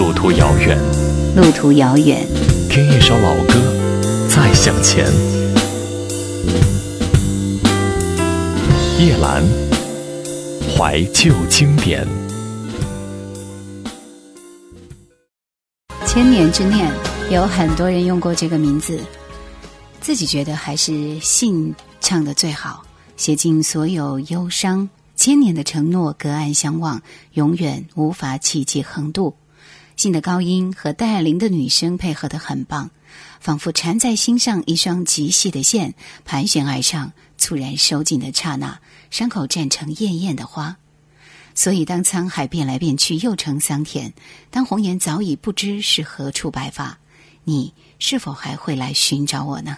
路途遥远，路途遥远，听一首老歌，再向前。叶兰，怀旧经典。千年之念，有很多人用过这个名字，自己觉得还是信唱的最好，写尽所有忧伤。千年的承诺，隔岸相望，永远无法企及横渡。信的高音和戴爱玲的女声配合得很棒，仿佛缠在心上一双极细的线，盘旋而上，猝然收紧的刹那，伤口绽成艳艳的花。所以，当沧海变来变去，又成桑田；当红颜早已不知是何处白发，你是否还会来寻找我呢？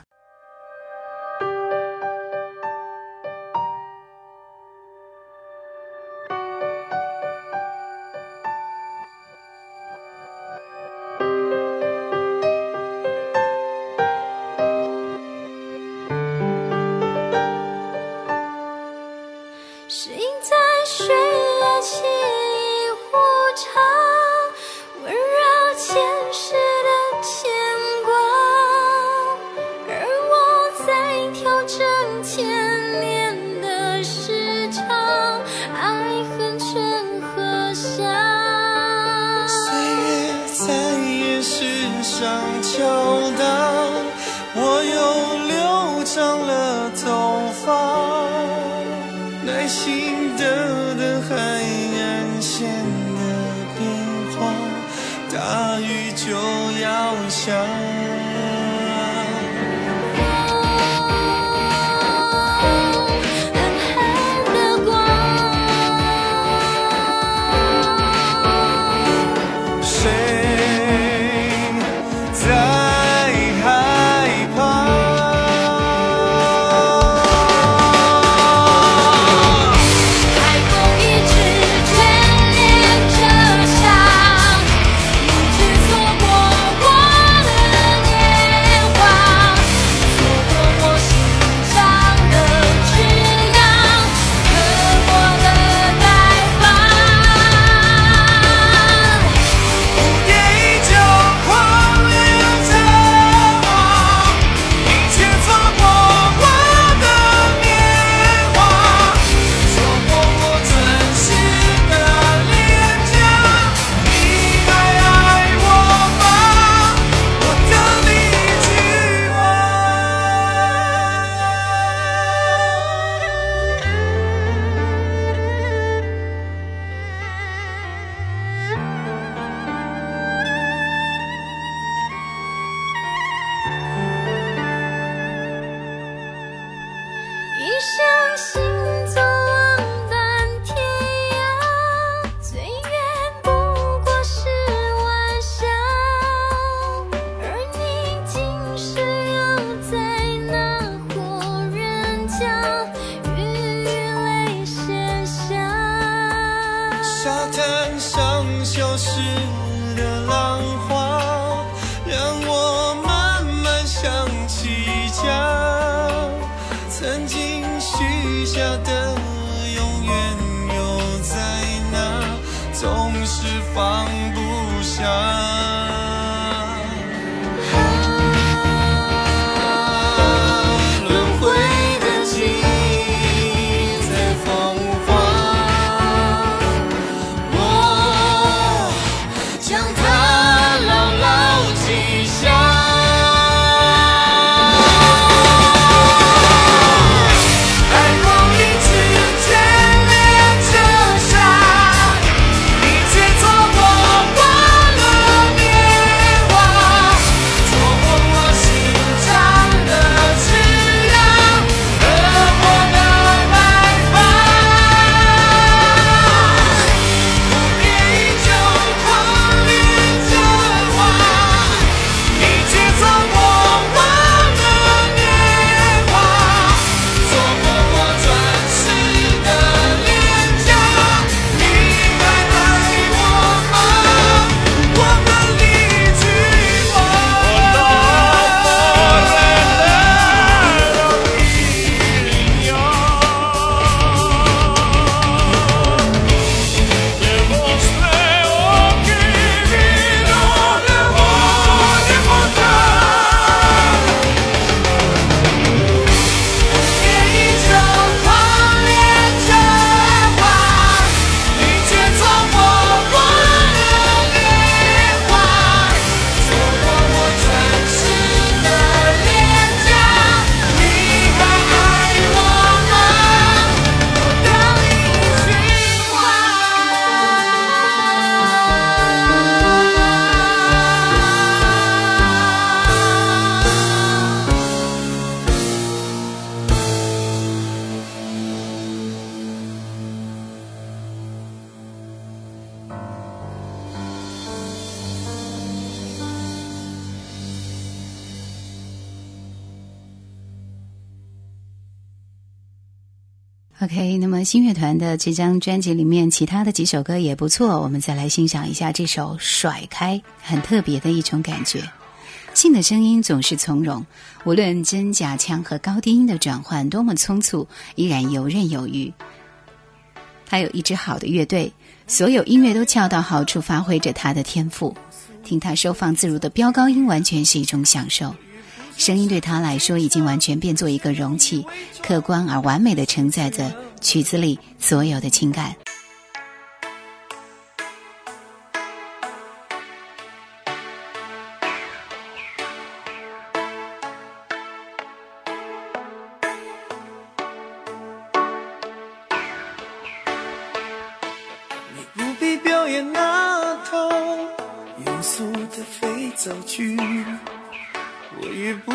总是放不下。OK，那么新乐团的这张专辑里面，其他的几首歌也不错，我们再来欣赏一下这首《甩开》，很特别的一种感觉。信的声音总是从容，无论真假腔和高低音的转换多么匆促，依然游刃有余。他有一支好的乐队，所有音乐都恰到好处，发挥着他的天赋。听他收放自如的飙高音，完全是一种享受。声音对他来说已经完全变作一个容器，客观而完美的承载着曲子里所有的情感。你不必表演那套严肃的肥皂剧。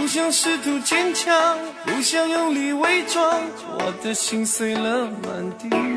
不想试图坚强，不想用力伪装，我的心碎了满地。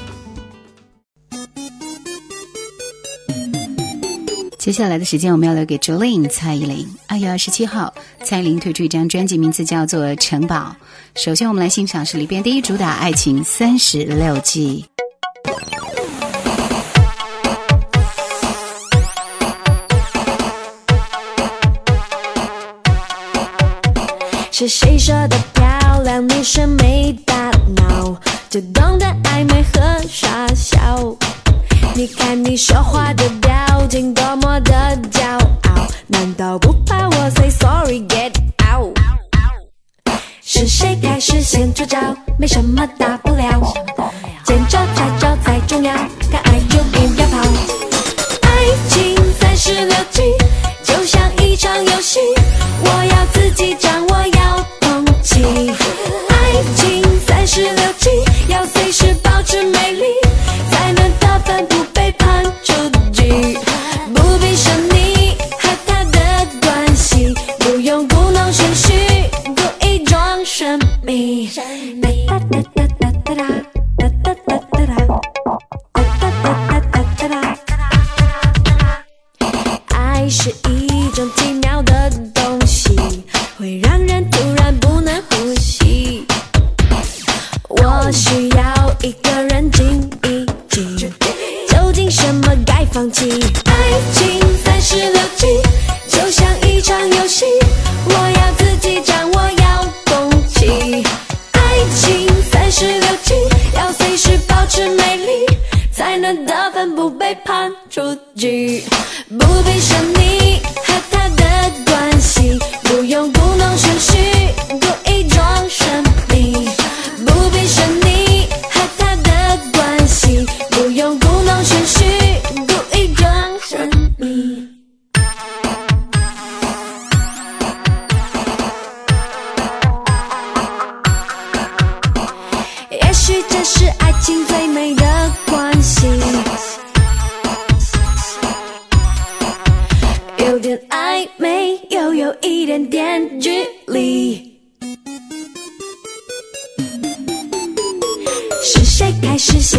接下来的时间，我们要留给 Jolin 蔡依林。二月二十七号，蔡依林推出一张专辑，名字叫做《城堡》。首先，我们来欣赏是里边第一主打《爱情三十六计》。是谁说的漂亮女生没大脑，就懂得暧昧和傻笑？你看你说话的表情多么的骄傲，难道不怕我 say sorry get out？是谁开始先出招？没什么大不了，全是。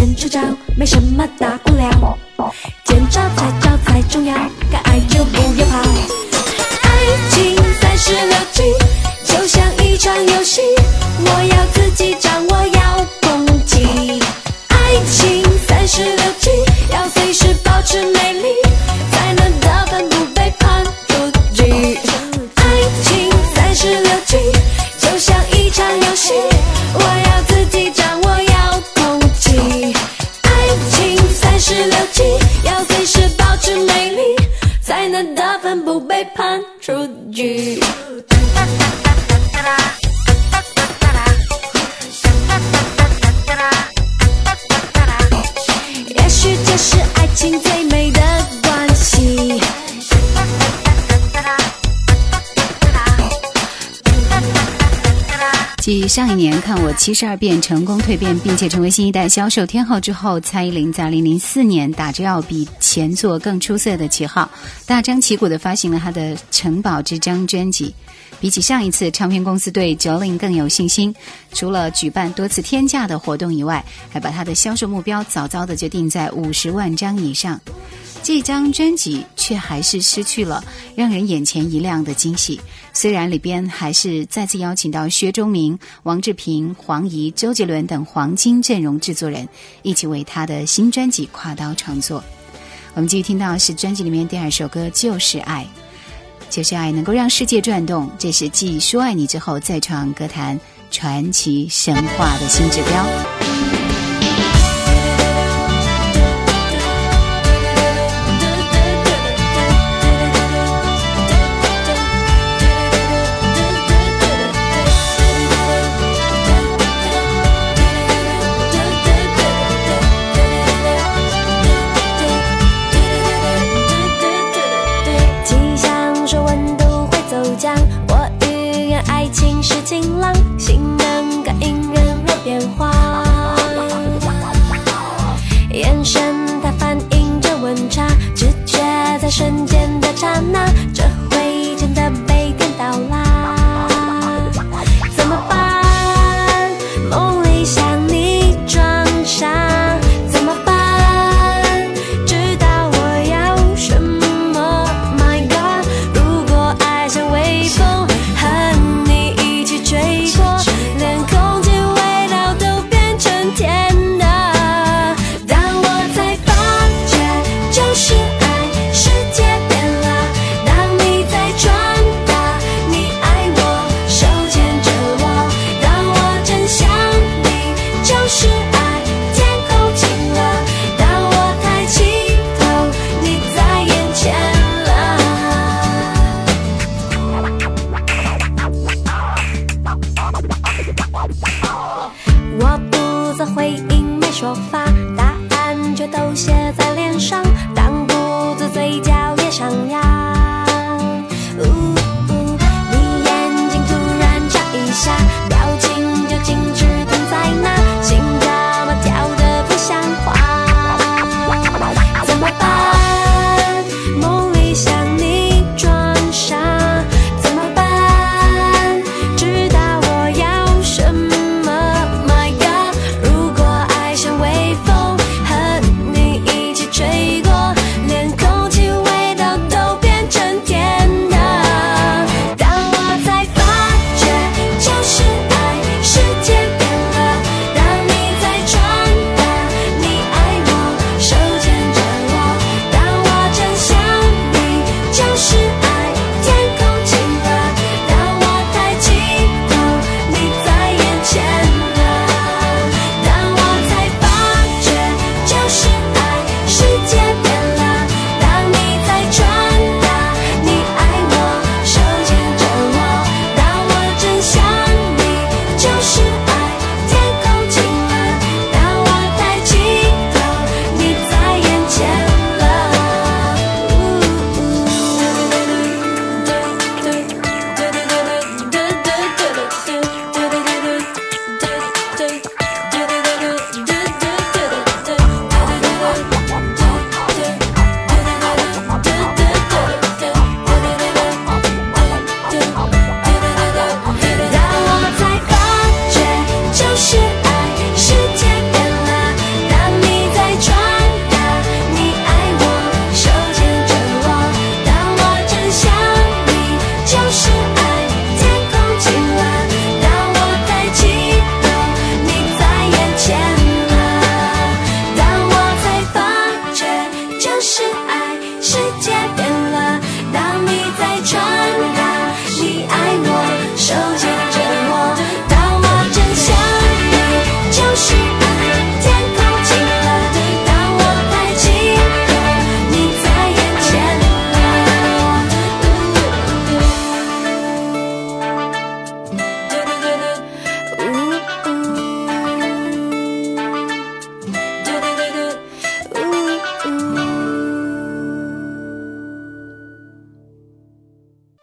先出招？没什么大不了，见招拆招才重要，七十二变成功蜕变，并且成为新一代销售天后之后，蔡依林在零零四年打着要比前作更出色的旗号，大张旗鼓的发行了她的《城堡》这张专辑。比起上一次，唱片公司对 Jolin 更有信心。除了举办多次天价的活动以外，还把他的销售目标早早的就定在五十万张以上。这张专辑却还是失去了让人眼前一亮的惊喜。虽然里边还是再次邀请到薛忠明、王志平、黄怡、周杰伦等黄金阵容制作人一起为他的新专辑跨刀创作。我们继续听到是专辑里面第二首歌《就是爱》，就是爱能够让世界转动，这是继说爱你之后再创歌坛传奇神话的新指标。瞬间吧答案全都写在脸上挡不住嘴角也上扬。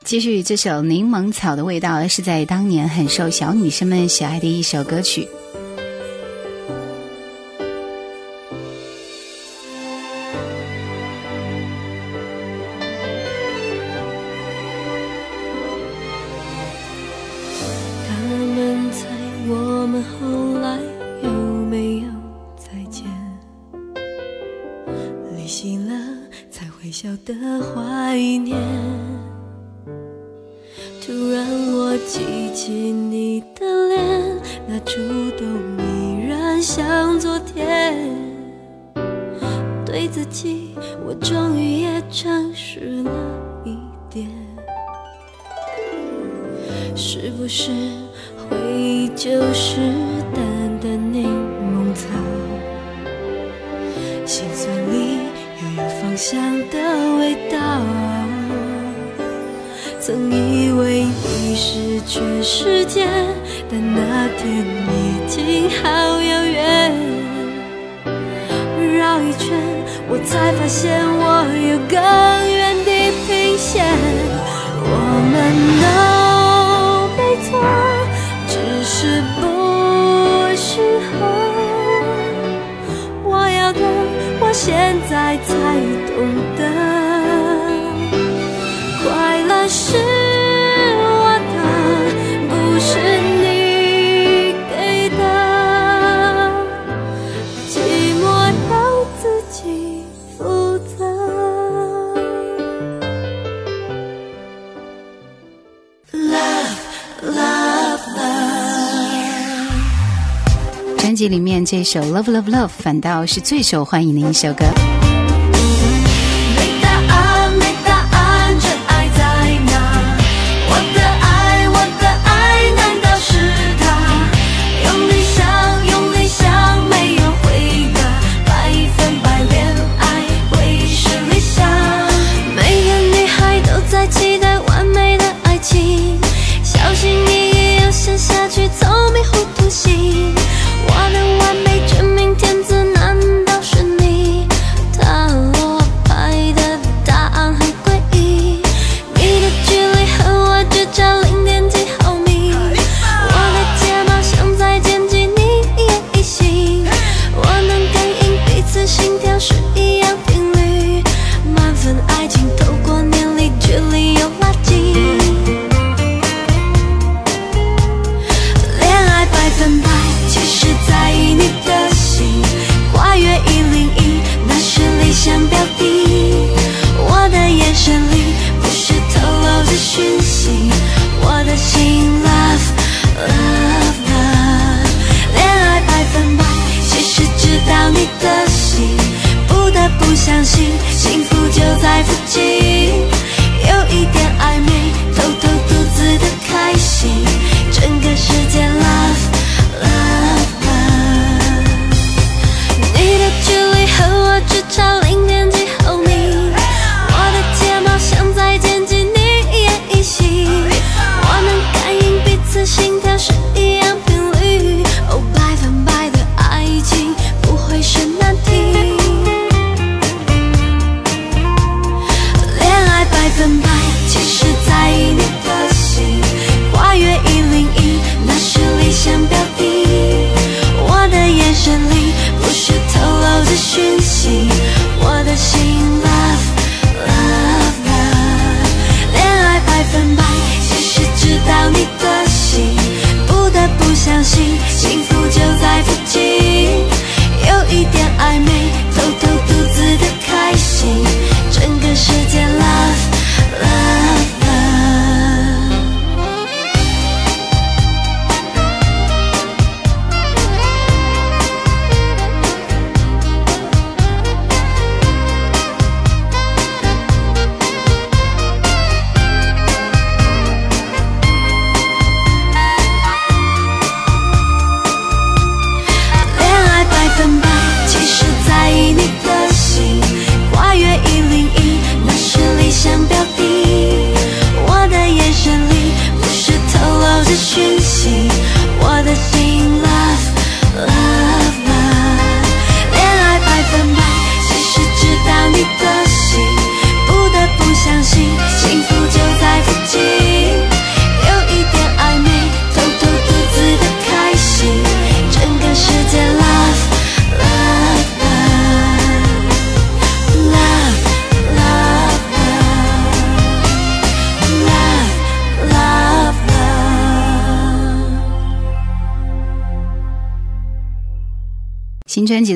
继续这首柠檬草的味道是在当年很受小女生们喜爱的一首歌曲。圈，我才发现我有更远地平线，我们都没错，只是不适合，我要的，我现在才懂得。这里面这首 love love love 反倒是最受欢迎的一首歌。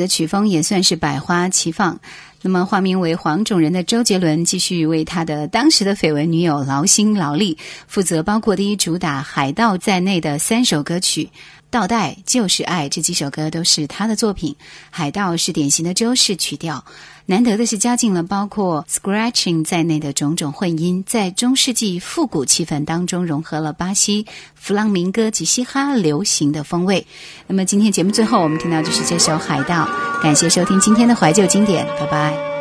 曲风也算是百花齐放。那么化名为黄种人的周杰伦继续为他的当时的绯闻女友劳心劳力负责包括第一主打海盗在内的三首歌曲倒带就是爱。这几首歌都是他的作品海盗是典型的周氏曲调难得的是加进了包括 scratching 在内的种种混音在中世纪复古气氛当中融合了巴西弗朗明哥及嘻哈流行的风味。那么今天节目最后我们听到就是这首海盗感谢收听今天的怀旧经典拜拜。